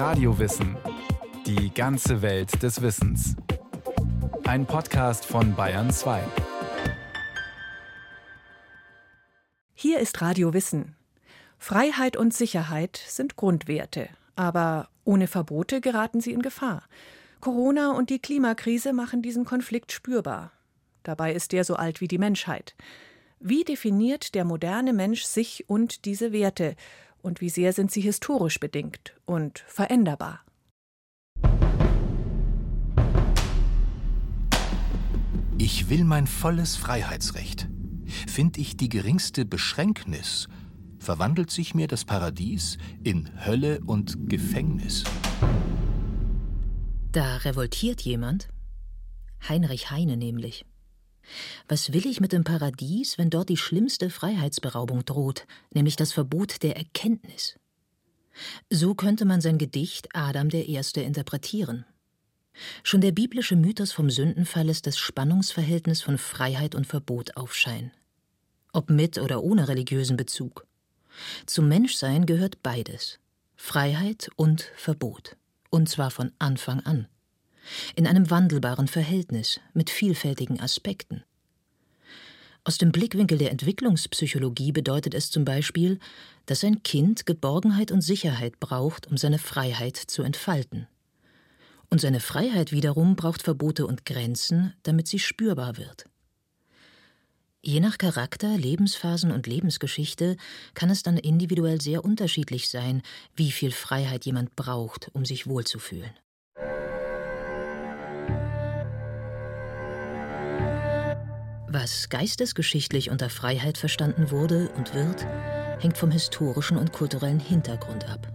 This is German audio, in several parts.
Radiowissen. Die ganze Welt des Wissens. Ein Podcast von Bayern 2. Hier ist Radio Wissen. Freiheit und Sicherheit sind Grundwerte, aber ohne Verbote geraten sie in Gefahr. Corona und die Klimakrise machen diesen Konflikt spürbar. Dabei ist der so alt wie die Menschheit. Wie definiert der moderne Mensch sich und diese Werte? Und wie sehr sind sie historisch bedingt und veränderbar? Ich will mein volles Freiheitsrecht. Find ich die geringste Beschränknis, verwandelt sich mir das Paradies in Hölle und Gefängnis. Da revoltiert jemand. Heinrich Heine nämlich. Was will ich mit dem Paradies, wenn dort die schlimmste Freiheitsberaubung droht, nämlich das Verbot der Erkenntnis? So könnte man sein Gedicht Adam der Erste interpretieren. Schon der biblische Mythos vom Sündenfall lässt das Spannungsverhältnis von Freiheit und Verbot aufscheinen. Ob mit oder ohne religiösen Bezug. Zum Menschsein gehört beides Freiheit und Verbot, und zwar von Anfang an in einem wandelbaren Verhältnis mit vielfältigen Aspekten. Aus dem Blickwinkel der Entwicklungspsychologie bedeutet es zum Beispiel, dass ein Kind Geborgenheit und Sicherheit braucht, um seine Freiheit zu entfalten. Und seine Freiheit wiederum braucht Verbote und Grenzen, damit sie spürbar wird. Je nach Charakter, Lebensphasen und Lebensgeschichte kann es dann individuell sehr unterschiedlich sein, wie viel Freiheit jemand braucht, um sich wohlzufühlen. Was geistesgeschichtlich unter Freiheit verstanden wurde und wird, hängt vom historischen und kulturellen Hintergrund ab.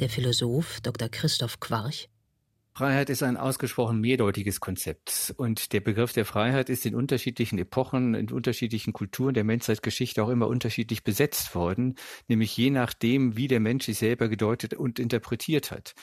Der Philosoph Dr. Christoph Quarch Freiheit ist ein ausgesprochen mehrdeutiges Konzept. Und der Begriff der Freiheit ist in unterschiedlichen Epochen, in unterschiedlichen Kulturen der Menschheitsgeschichte auch immer unterschiedlich besetzt worden, nämlich je nachdem, wie der Mensch sich selber gedeutet und interpretiert hat.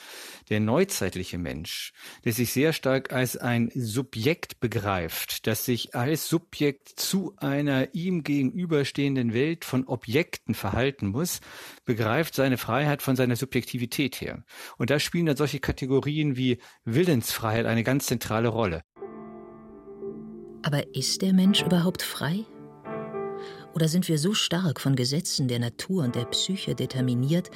Der neuzeitliche Mensch, der sich sehr stark als ein Subjekt begreift, das sich als Subjekt zu einer ihm gegenüberstehenden Welt von Objekten verhalten muss, begreift seine Freiheit von seiner Subjektivität her. Und da spielen dann solche Kategorien wie Willensfreiheit eine ganz zentrale Rolle. Aber ist der Mensch überhaupt frei? Oder sind wir so stark von Gesetzen der Natur und der Psyche determiniert,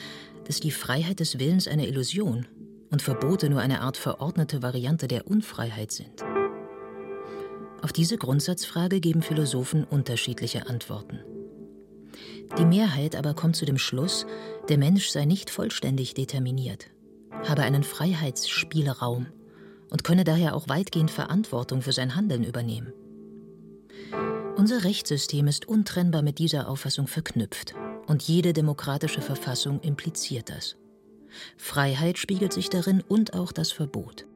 dass die Freiheit des Willens eine Illusion und Verbote nur eine Art verordnete Variante der Unfreiheit sind? Auf diese Grundsatzfrage geben Philosophen unterschiedliche Antworten. Die Mehrheit aber kommt zu dem Schluss, der Mensch sei nicht vollständig determiniert habe einen Freiheitsspielraum und könne daher auch weitgehend Verantwortung für sein Handeln übernehmen. Unser Rechtssystem ist untrennbar mit dieser Auffassung verknüpft und jede demokratische Verfassung impliziert das. Freiheit spiegelt sich darin und auch das Verbot.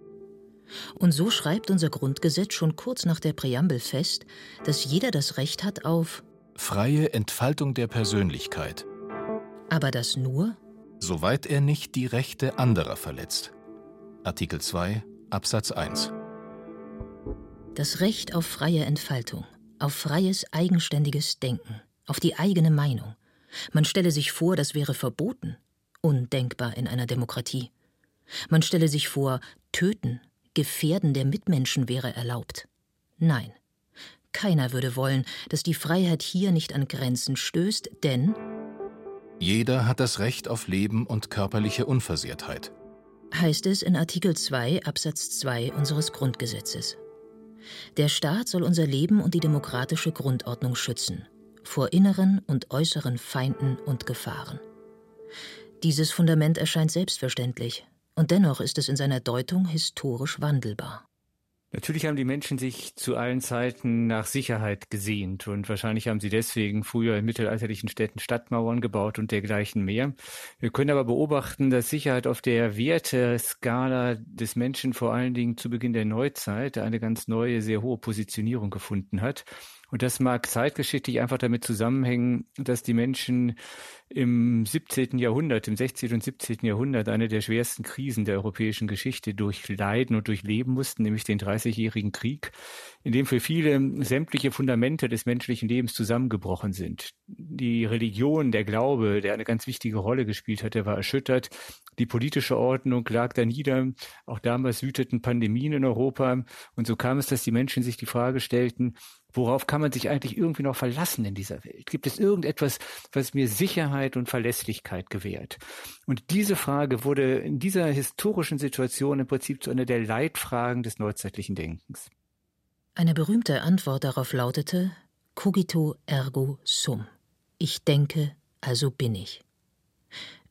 Und so schreibt unser Grundgesetz schon kurz nach der Präambel fest, dass jeder das Recht hat auf freie Entfaltung der Persönlichkeit. Aber das nur, soweit er nicht die Rechte anderer verletzt. Artikel 2 Absatz 1 Das Recht auf freie Entfaltung, auf freies eigenständiges Denken, auf die eigene Meinung. Man stelle sich vor, das wäre verboten, undenkbar in einer Demokratie. Man stelle sich vor, töten, Gefährden der Mitmenschen wäre erlaubt. Nein, keiner würde wollen, dass die Freiheit hier nicht an Grenzen stößt, denn jeder hat das Recht auf Leben und körperliche Unversehrtheit. Heißt es in Artikel 2 Absatz 2 unseres Grundgesetzes. Der Staat soll unser Leben und die demokratische Grundordnung schützen, vor inneren und äußeren Feinden und Gefahren. Dieses Fundament erscheint selbstverständlich, und dennoch ist es in seiner Deutung historisch wandelbar. Natürlich haben die Menschen sich zu allen Zeiten nach Sicherheit gesehnt und wahrscheinlich haben sie deswegen früher in mittelalterlichen Städten Stadtmauern gebaut und dergleichen mehr. Wir können aber beobachten, dass Sicherheit auf der Werteskala des Menschen vor allen Dingen zu Beginn der Neuzeit eine ganz neue, sehr hohe Positionierung gefunden hat. Und das mag zeitgeschichtlich einfach damit zusammenhängen, dass die Menschen im 17. Jahrhundert, im 16. und 17. Jahrhundert eine der schwersten Krisen der europäischen Geschichte durchleiden und durchleben mussten, nämlich den Dreißigjährigen Krieg, in dem für viele sämtliche Fundamente des menschlichen Lebens zusammengebrochen sind. Die Religion, der Glaube, der eine ganz wichtige Rolle gespielt hatte, war erschüttert. Die politische Ordnung lag da nieder. Auch damals wüteten Pandemien in Europa. Und so kam es, dass die Menschen sich die Frage stellten, worauf kann man sich eigentlich irgendwie noch verlassen in dieser Welt? Gibt es irgendetwas, was mir Sicherheit und Verlässlichkeit gewährt? Und diese Frage wurde in dieser historischen Situation im Prinzip zu einer der Leitfragen des neuzeitlichen Denkens. Eine berühmte Antwort darauf lautete Cogito ergo sum. Ich denke, also bin ich.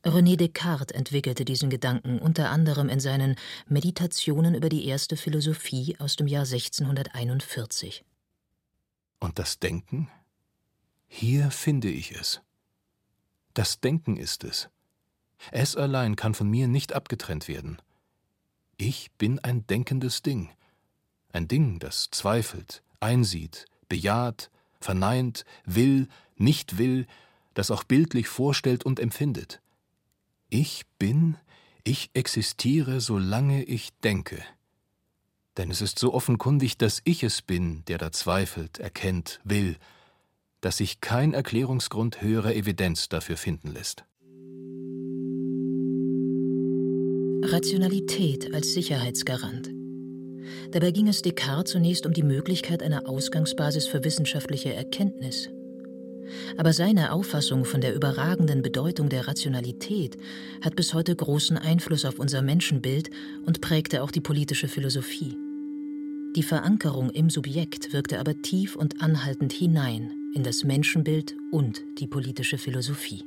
René Descartes entwickelte diesen Gedanken unter anderem in seinen Meditationen über die erste Philosophie aus dem Jahr 1641. Und das Denken? Hier finde ich es. Das Denken ist es. Es allein kann von mir nicht abgetrennt werden. Ich bin ein denkendes Ding. Ein Ding, das zweifelt, einsieht, bejaht, verneint, will, nicht will, das auch bildlich vorstellt und empfindet. Ich bin, ich existiere, solange ich denke. Denn es ist so offenkundig, dass ich es bin, der da zweifelt, erkennt, will, dass sich kein Erklärungsgrund höherer Evidenz dafür finden lässt. Rationalität als Sicherheitsgarant. Dabei ging es Descartes zunächst um die Möglichkeit einer Ausgangsbasis für wissenschaftliche Erkenntnis. Aber seine Auffassung von der überragenden Bedeutung der Rationalität hat bis heute großen Einfluss auf unser Menschenbild und prägte auch die politische Philosophie. Die Verankerung im Subjekt wirkte aber tief und anhaltend hinein in das Menschenbild und die politische Philosophie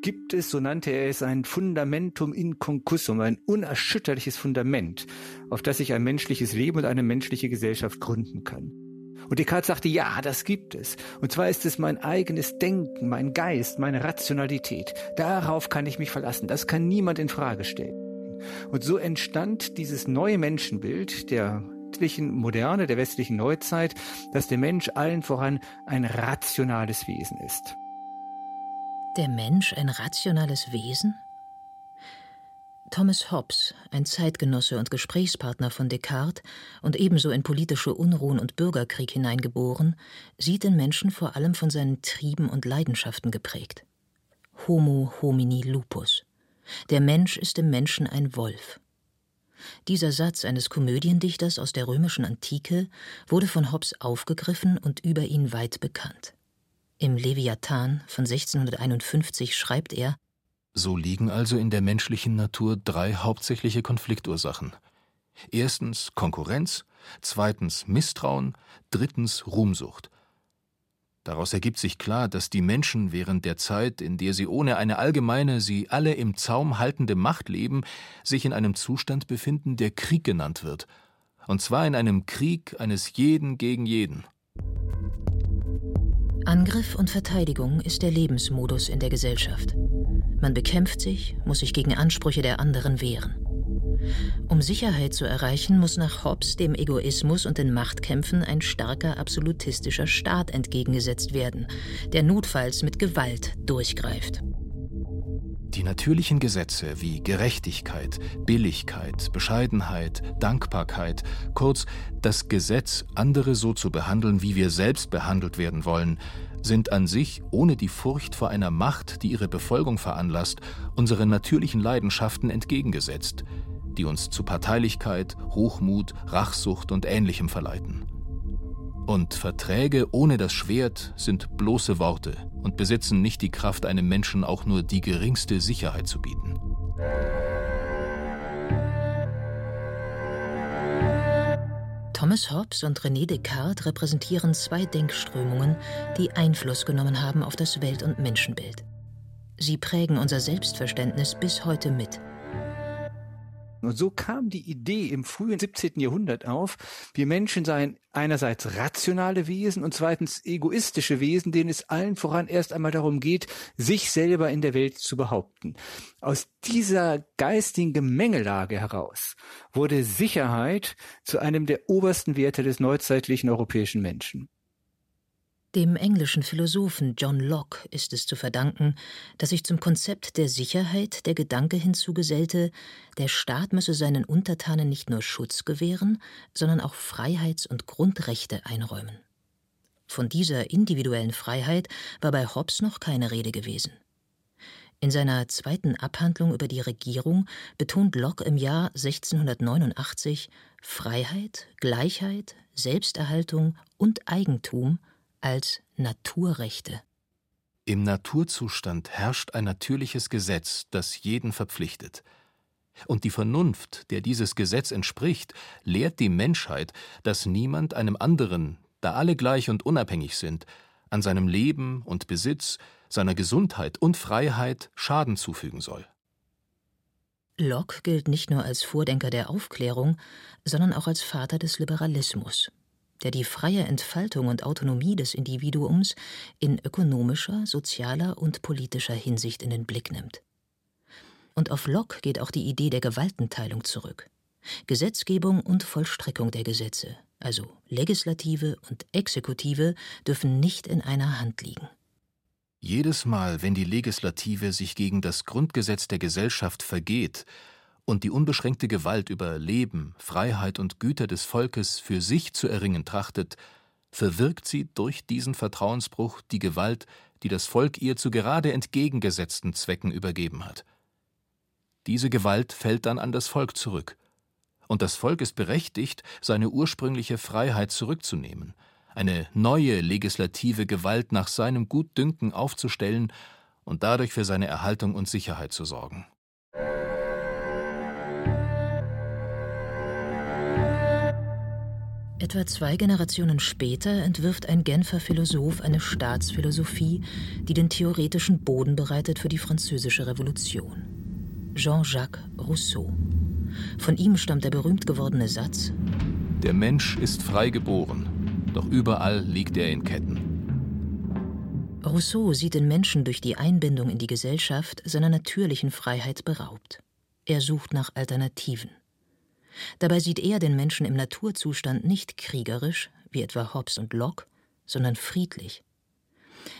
gibt es, so nannte er es, ein Fundamentum inconcussum, ein unerschütterliches Fundament, auf das sich ein menschliches Leben und eine menschliche Gesellschaft gründen kann. Und Descartes sagte, ja, das gibt es. Und zwar ist es mein eigenes Denken, mein Geist, meine Rationalität. Darauf kann ich mich verlassen. Das kann niemand in Frage stellen. Und so entstand dieses neue Menschenbild der westlichen Moderne, der westlichen Neuzeit, dass der Mensch allen voran ein rationales Wesen ist. Der Mensch ein rationales Wesen? Thomas Hobbes, ein Zeitgenosse und Gesprächspartner von Descartes und ebenso in politische Unruhen und Bürgerkrieg hineingeboren, sieht den Menschen vor allem von seinen Trieben und Leidenschaften geprägt. Homo homini lupus. Der Mensch ist im Menschen ein Wolf. Dieser Satz eines Komödiendichters aus der römischen Antike wurde von Hobbes aufgegriffen und über ihn weit bekannt. Im Leviathan von 1651 schreibt er so liegen also in der menschlichen Natur drei hauptsächliche Konfliktursachen. Erstens Konkurrenz, zweitens Misstrauen, drittens Ruhmsucht. Daraus ergibt sich klar, dass die Menschen während der Zeit, in der sie ohne eine allgemeine, sie alle im Zaum haltende Macht leben, sich in einem Zustand befinden, der Krieg genannt wird. Und zwar in einem Krieg eines jeden gegen jeden. Angriff und Verteidigung ist der Lebensmodus in der Gesellschaft. Man bekämpft sich, muss sich gegen Ansprüche der anderen wehren. Um Sicherheit zu erreichen, muss nach Hobbes dem Egoismus und den Machtkämpfen ein starker absolutistischer Staat entgegengesetzt werden, der notfalls mit Gewalt durchgreift. Die natürlichen Gesetze wie Gerechtigkeit, Billigkeit, Bescheidenheit, Dankbarkeit, kurz das Gesetz, andere so zu behandeln, wie wir selbst behandelt werden wollen, sind an sich, ohne die Furcht vor einer Macht, die ihre Befolgung veranlasst, unseren natürlichen Leidenschaften entgegengesetzt, die uns zu Parteilichkeit, Hochmut, Rachsucht und Ähnlichem verleiten. Und Verträge ohne das Schwert sind bloße Worte und besitzen nicht die Kraft, einem Menschen auch nur die geringste Sicherheit zu bieten. Thomas Hobbes und René Descartes repräsentieren zwei Denkströmungen, die Einfluss genommen haben auf das Welt- und Menschenbild. Sie prägen unser Selbstverständnis bis heute mit. Und so kam die Idee im frühen 17. Jahrhundert auf, wir Menschen seien einerseits rationale Wesen und zweitens egoistische Wesen, denen es allen voran erst einmal darum geht, sich selber in der Welt zu behaupten. Aus dieser geistigen Gemengelage heraus wurde Sicherheit zu einem der obersten Werte des neuzeitlichen europäischen Menschen. Dem englischen Philosophen John Locke ist es zu verdanken, dass sich zum Konzept der Sicherheit der Gedanke hinzugesellte, der Staat müsse seinen Untertanen nicht nur Schutz gewähren, sondern auch Freiheits- und Grundrechte einräumen. Von dieser individuellen Freiheit war bei Hobbes noch keine Rede gewesen. In seiner zweiten Abhandlung über die Regierung betont Locke im Jahr 1689 Freiheit, Gleichheit, Selbsterhaltung und Eigentum als Naturrechte. Im Naturzustand herrscht ein natürliches Gesetz, das jeden verpflichtet. Und die Vernunft, der dieses Gesetz entspricht, lehrt die Menschheit, dass niemand einem anderen, da alle gleich und unabhängig sind, an seinem Leben und Besitz, seiner Gesundheit und Freiheit Schaden zufügen soll. Locke gilt nicht nur als Vordenker der Aufklärung, sondern auch als Vater des Liberalismus, der die freie Entfaltung und Autonomie des Individuums in ökonomischer, sozialer und politischer Hinsicht in den Blick nimmt. Und auf Locke geht auch die Idee der Gewaltenteilung zurück. Gesetzgebung und Vollstreckung der Gesetze, also Legislative und Exekutive, dürfen nicht in einer Hand liegen. Jedes Mal, wenn die Legislative sich gegen das Grundgesetz der Gesellschaft vergeht und die unbeschränkte Gewalt über Leben, Freiheit und Güter des Volkes für sich zu erringen trachtet, verwirkt sie durch diesen Vertrauensbruch die Gewalt, die das Volk ihr zu gerade entgegengesetzten Zwecken übergeben hat. Diese Gewalt fällt dann an das Volk zurück, und das Volk ist berechtigt, seine ursprüngliche Freiheit zurückzunehmen – eine neue legislative Gewalt nach seinem Gutdünken aufzustellen und dadurch für seine Erhaltung und Sicherheit zu sorgen. Etwa zwei Generationen später entwirft ein Genfer Philosoph eine Staatsphilosophie, die den theoretischen Boden bereitet für die Französische Revolution. Jean-Jacques Rousseau. Von ihm stammt der berühmt gewordene Satz Der Mensch ist frei geboren, doch überall liegt er in Ketten. Rousseau sieht den Menschen durch die Einbindung in die Gesellschaft seiner natürlichen Freiheit beraubt. Er sucht nach Alternativen. Dabei sieht er den Menschen im Naturzustand nicht kriegerisch, wie etwa Hobbes und Locke, sondern friedlich.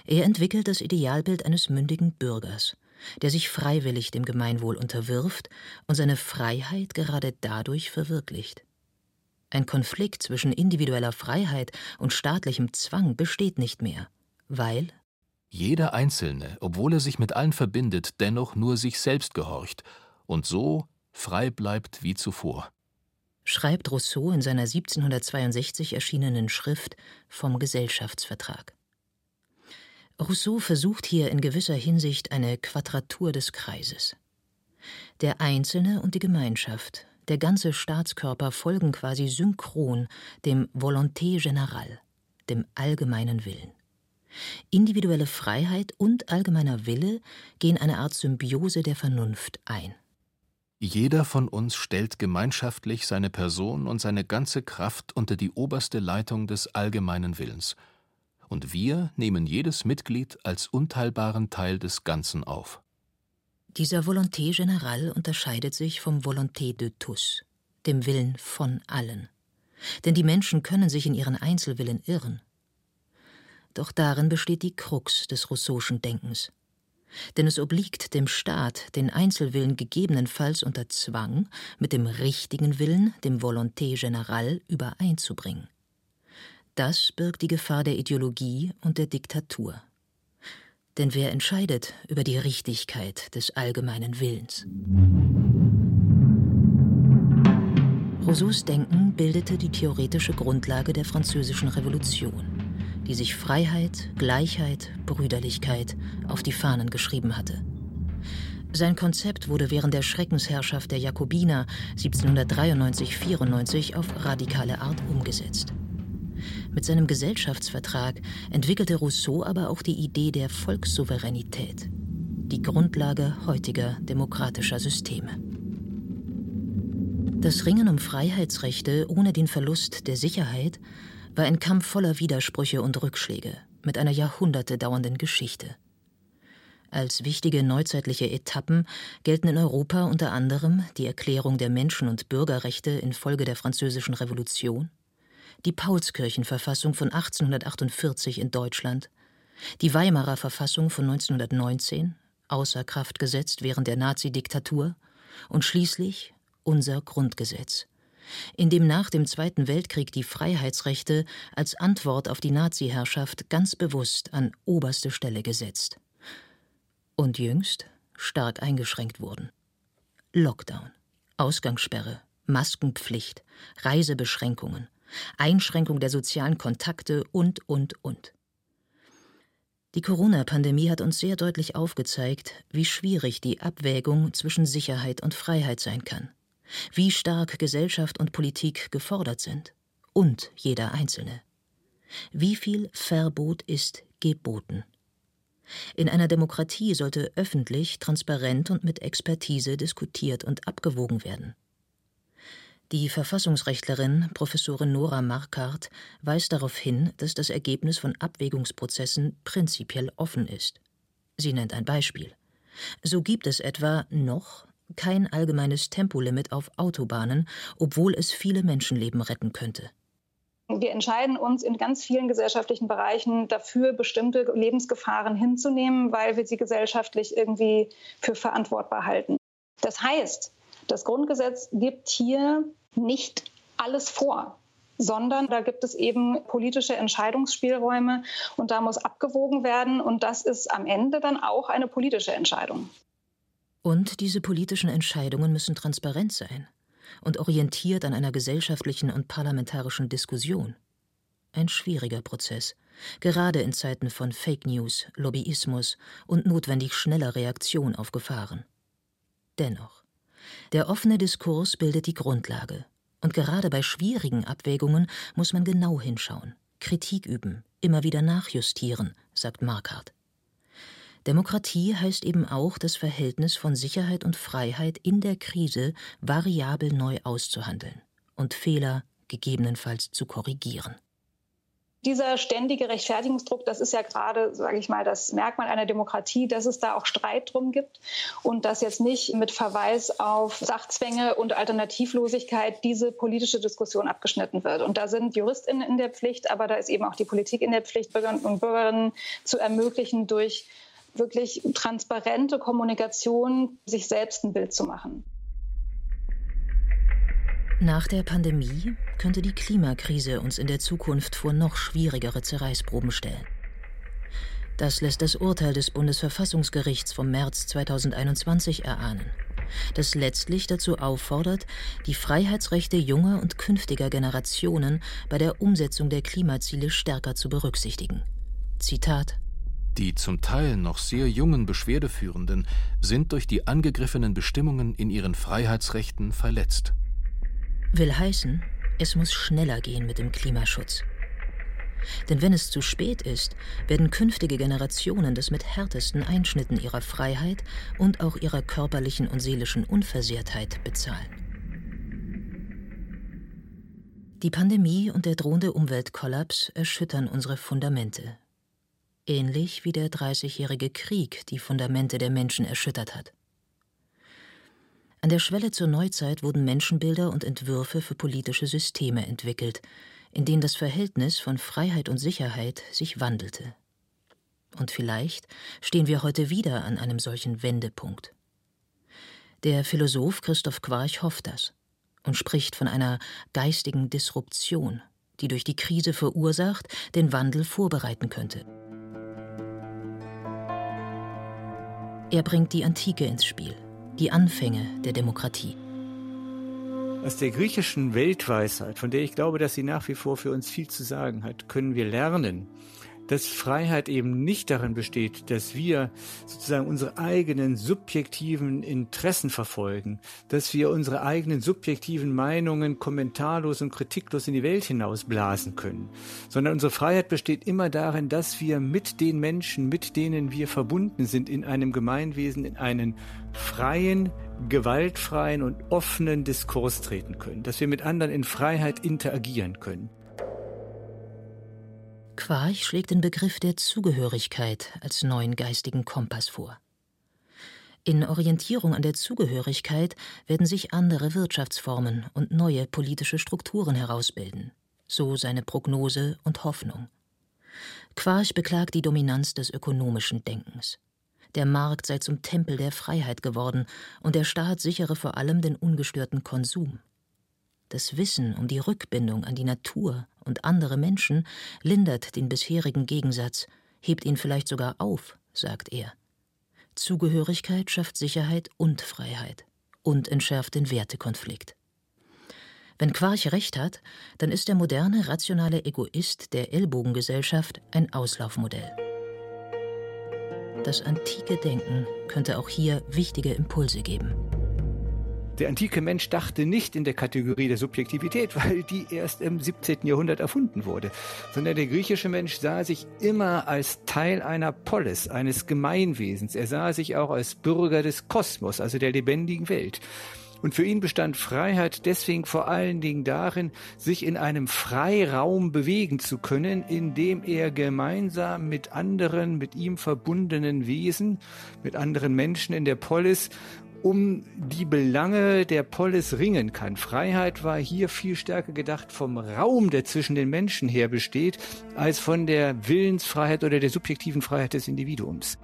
Er entwickelt das Idealbild eines mündigen Bürgers, der sich freiwillig dem Gemeinwohl unterwirft und seine Freiheit gerade dadurch verwirklicht. Ein Konflikt zwischen individueller Freiheit und staatlichem Zwang besteht nicht mehr, weil jeder Einzelne, obwohl er sich mit allen verbindet, dennoch nur sich selbst gehorcht und so frei bleibt wie zuvor. Schreibt Rousseau in seiner 1762 erschienenen Schrift vom Gesellschaftsvertrag. Rousseau versucht hier in gewisser Hinsicht eine Quadratur des Kreises. Der Einzelne und die Gemeinschaft der ganze Staatskörper folgen quasi synchron dem Volonté générale, dem allgemeinen Willen. Individuelle Freiheit und allgemeiner Wille gehen eine Art Symbiose der Vernunft ein. Jeder von uns stellt gemeinschaftlich seine Person und seine ganze Kraft unter die oberste Leitung des allgemeinen Willens. Und wir nehmen jedes Mitglied als unteilbaren Teil des Ganzen auf. Dieser Volonté générale unterscheidet sich vom Volonté de tous, dem Willen von allen. Denn die Menschen können sich in ihren Einzelwillen irren. Doch darin besteht die Krux des Rousseau'schen Denkens. Denn es obliegt dem Staat, den Einzelwillen gegebenenfalls unter Zwang mit dem richtigen Willen, dem Volonté générale, übereinzubringen. Das birgt die Gefahr der Ideologie und der Diktatur. Denn wer entscheidet über die Richtigkeit des allgemeinen Willens? Rousseaus Denken bildete die theoretische Grundlage der Französischen Revolution, die sich Freiheit, Gleichheit, Brüderlichkeit auf die Fahnen geschrieben hatte. Sein Konzept wurde während der Schreckensherrschaft der Jakobiner 1793-94 auf radikale Art umgesetzt. Mit seinem Gesellschaftsvertrag entwickelte Rousseau aber auch die Idee der Volkssouveränität, die Grundlage heutiger demokratischer Systeme. Das Ringen um Freiheitsrechte ohne den Verlust der Sicherheit war ein Kampf voller Widersprüche und Rückschläge mit einer Jahrhunderte dauernden Geschichte. Als wichtige neuzeitliche Etappen gelten in Europa unter anderem die Erklärung der Menschen- und Bürgerrechte infolge der Französischen Revolution, die Paulskirchenverfassung von 1848 in Deutschland, die Weimarer Verfassung von 1919, außer Kraft gesetzt während der Nazidiktatur, und schließlich unser Grundgesetz, in dem nach dem Zweiten Weltkrieg die Freiheitsrechte als Antwort auf die Naziherrschaft ganz bewusst an oberste Stelle gesetzt und jüngst stark eingeschränkt wurden. Lockdown, Ausgangssperre, Maskenpflicht, Reisebeschränkungen, Einschränkung der sozialen Kontakte und, und, und. Die Corona-Pandemie hat uns sehr deutlich aufgezeigt, wie schwierig die Abwägung zwischen Sicherheit und Freiheit sein kann, wie stark Gesellschaft und Politik gefordert sind und jeder Einzelne. Wie viel Verbot ist geboten? In einer Demokratie sollte öffentlich, transparent und mit Expertise diskutiert und abgewogen werden. Die Verfassungsrechtlerin Professorin Nora Markart weist darauf hin, dass das Ergebnis von Abwägungsprozessen prinzipiell offen ist. Sie nennt ein Beispiel. So gibt es etwa noch kein allgemeines Tempolimit auf Autobahnen, obwohl es viele Menschenleben retten könnte. Wir entscheiden uns in ganz vielen gesellschaftlichen Bereichen dafür, bestimmte Lebensgefahren hinzunehmen, weil wir sie gesellschaftlich irgendwie für verantwortbar halten. Das heißt, das Grundgesetz gibt hier nicht alles vor sondern da gibt es eben politische Entscheidungsspielräume und da muss abgewogen werden und das ist am Ende dann auch eine politische Entscheidung. Und diese politischen Entscheidungen müssen transparent sein und orientiert an einer gesellschaftlichen und parlamentarischen Diskussion. Ein schwieriger Prozess, gerade in Zeiten von Fake News, Lobbyismus und notwendig schneller Reaktion auf Gefahren. Dennoch, der offene Diskurs bildet die Grundlage. Und gerade bei schwierigen Abwägungen muss man genau hinschauen, Kritik üben, immer wieder nachjustieren, sagt Markart. Demokratie heißt eben auch, das Verhältnis von Sicherheit und Freiheit in der Krise variabel neu auszuhandeln und Fehler gegebenenfalls zu korrigieren. Dieser ständige Rechtfertigungsdruck, das ist ja gerade, sage ich mal, das Merkmal einer Demokratie, dass es da auch Streit drum gibt und dass jetzt nicht mit Verweis auf Sachzwänge und Alternativlosigkeit diese politische Diskussion abgeschnitten wird. Und da sind JuristInnen in der Pflicht, aber da ist eben auch die Politik in der Pflicht, Bürgerinnen und Bürgerinnen zu ermöglichen, durch wirklich transparente Kommunikation sich selbst ein Bild zu machen. Nach der Pandemie könnte die Klimakrise uns in der Zukunft vor noch schwierigere Zerreißproben stellen. Das lässt das Urteil des Bundesverfassungsgerichts vom März 2021 erahnen, das letztlich dazu auffordert, die Freiheitsrechte junger und künftiger Generationen bei der Umsetzung der Klimaziele stärker zu berücksichtigen. Zitat Die zum Teil noch sehr jungen Beschwerdeführenden sind durch die angegriffenen Bestimmungen in ihren Freiheitsrechten verletzt. Will heißen, es muss schneller gehen mit dem Klimaschutz. Denn wenn es zu spät ist, werden künftige Generationen das mit härtesten Einschnitten ihrer Freiheit und auch ihrer körperlichen und seelischen Unversehrtheit bezahlen. Die Pandemie und der drohende Umweltkollaps erschüttern unsere Fundamente. Ähnlich wie der Dreißigjährige Krieg die Fundamente der Menschen erschüttert hat. An der Schwelle zur Neuzeit wurden Menschenbilder und Entwürfe für politische Systeme entwickelt, in denen das Verhältnis von Freiheit und Sicherheit sich wandelte. Und vielleicht stehen wir heute wieder an einem solchen Wendepunkt. Der Philosoph Christoph Quarch hofft das und spricht von einer geistigen Disruption, die durch die Krise verursacht den Wandel vorbereiten könnte. Er bringt die Antike ins Spiel die Anfänge der Demokratie. Aus der griechischen Weltweisheit, von der ich glaube, dass sie nach wie vor für uns viel zu sagen hat, können wir lernen, dass Freiheit eben nicht darin besteht, dass wir sozusagen unsere eigenen subjektiven Interessen verfolgen, dass wir unsere eigenen subjektiven Meinungen kommentarlos und kritiklos in die Welt hinausblasen können, sondern unsere Freiheit besteht immer darin, dass wir mit den Menschen, mit denen wir verbunden sind, in einem Gemeinwesen, in einen freien, gewaltfreien und offenen Diskurs treten können, dass wir mit anderen in Freiheit interagieren können. Quarch schlägt den Begriff der Zugehörigkeit als neuen geistigen Kompass vor. In Orientierung an der Zugehörigkeit werden sich andere Wirtschaftsformen und neue politische Strukturen herausbilden, so seine Prognose und Hoffnung. Quarch beklagt die Dominanz des ökonomischen Denkens. Der Markt sei zum Tempel der Freiheit geworden und der Staat sichere vor allem den ungestörten Konsum. Das Wissen um die Rückbindung an die Natur und andere Menschen lindert den bisherigen Gegensatz, hebt ihn vielleicht sogar auf, sagt er. Zugehörigkeit schafft Sicherheit und Freiheit und entschärft den Wertekonflikt. Wenn Quarch recht hat, dann ist der moderne, rationale Egoist der Ellbogengesellschaft ein Auslaufmodell. Das antike Denken könnte auch hier wichtige Impulse geben. Der antike Mensch dachte nicht in der Kategorie der Subjektivität, weil die erst im 17. Jahrhundert erfunden wurde, sondern der griechische Mensch sah sich immer als Teil einer Polis, eines Gemeinwesens. Er sah sich auch als Bürger des Kosmos, also der lebendigen Welt. Und für ihn bestand Freiheit deswegen vor allen Dingen darin, sich in einem Freiraum bewegen zu können, in dem er gemeinsam mit anderen, mit ihm verbundenen Wesen, mit anderen Menschen in der Polis um die Belange der Polis ringen kann. Freiheit war hier viel stärker gedacht vom Raum, der zwischen den Menschen her besteht, als von der Willensfreiheit oder der subjektiven Freiheit des Individuums.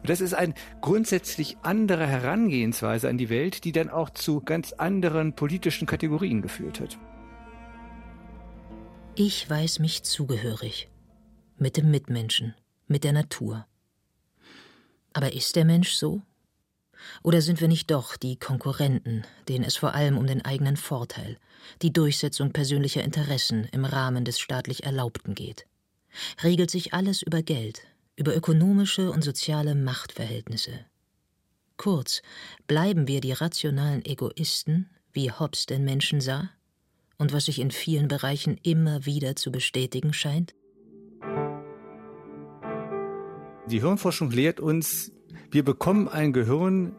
Und das ist eine grundsätzlich andere Herangehensweise an die Welt, die dann auch zu ganz anderen politischen Kategorien geführt hat. Ich weiß mich zugehörig mit dem Mitmenschen, mit der Natur. Aber ist der Mensch so? Oder sind wir nicht doch die Konkurrenten, denen es vor allem um den eigenen Vorteil, die Durchsetzung persönlicher Interessen im Rahmen des staatlich Erlaubten geht? Regelt sich alles über Geld, über ökonomische und soziale Machtverhältnisse. Kurz, bleiben wir die rationalen Egoisten, wie Hobbes den Menschen sah, und was sich in vielen Bereichen immer wieder zu bestätigen scheint? Die Hirnforschung lehrt uns, wir bekommen ein Gehirn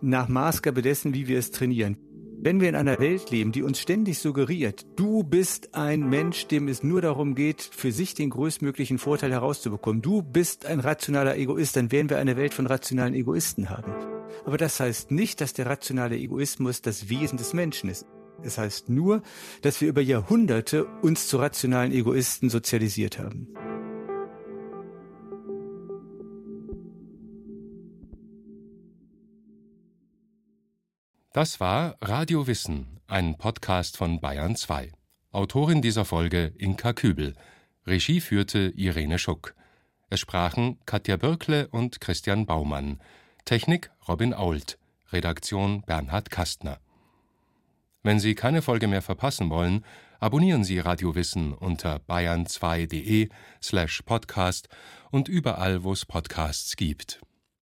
nach Maßgabe dessen, wie wir es trainieren. Wenn wir in einer Welt leben, die uns ständig suggeriert, du bist ein Mensch, dem es nur darum geht, für sich den größtmöglichen Vorteil herauszubekommen, du bist ein rationaler Egoist, dann werden wir eine Welt von rationalen Egoisten haben. Aber das heißt nicht, dass der rationale Egoismus das Wesen des Menschen ist. Es heißt nur, dass wir über Jahrhunderte uns zu rationalen Egoisten sozialisiert haben. Das war Radio Wissen, ein Podcast von Bayern 2. Autorin dieser Folge Inka Kübel. Regie führte Irene Schuck. Es sprachen Katja Birkle und Christian Baumann. Technik Robin Ault. Redaktion Bernhard Kastner. Wenn Sie keine Folge mehr verpassen wollen, abonnieren Sie Radio Wissen unter bayern2.de slash podcast und überall, wo es Podcasts gibt.